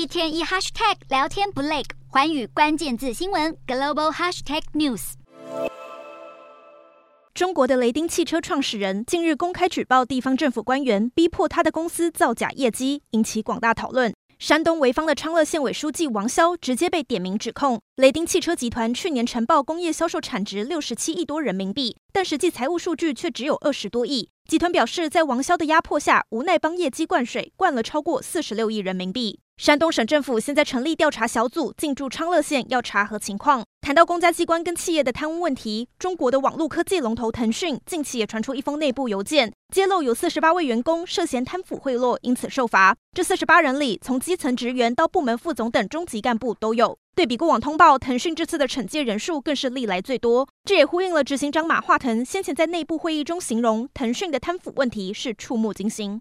一天一 hashtag 聊天不累，环宇关键字新闻 global hashtag news。中国的雷丁汽车创始人近日公开举报地方政府官员，逼迫他的公司造假业绩，引起广大讨论。山东潍坊的昌乐县委书记王潇直接被点名指控，雷丁汽车集团去年呈报工业销售产值六十七亿多人民币，但实际财务数据却只有二十多亿。集团表示，在王潇的压迫下，无奈帮业绩灌水，灌了超过四十六亿人民币。山东省政府现在成立调查小组进驻昌乐县，要查核情况。谈到公家机关跟企业的贪污问题，中国的网络科技龙头腾讯近期也传出一封内部邮件，揭露有四十八位员工涉嫌贪腐贿赂，因此受罚。这四十八人里，从基层职员到部门副总等中级干部都有。对比过往通报，腾讯这次的惩戒人数更是历来最多。这也呼应了执行长马化腾先前在内部会议中形容腾讯的贪腐问题是触目惊心。